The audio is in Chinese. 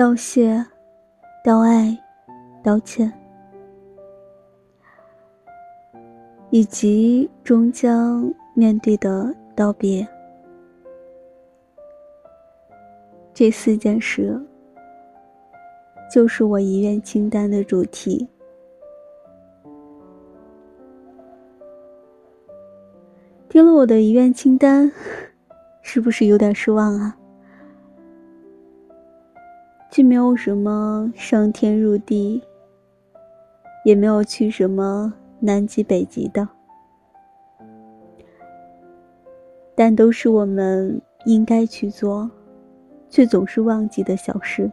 道谢、道爱、道歉，以及终将面对的道别，这四件事，就是我遗愿清单的主题。听了我的遗愿清单，是不是有点失望啊？既没有什么上天入地，也没有去什么南极北极的，但都是我们应该去做，却总是忘记的小事。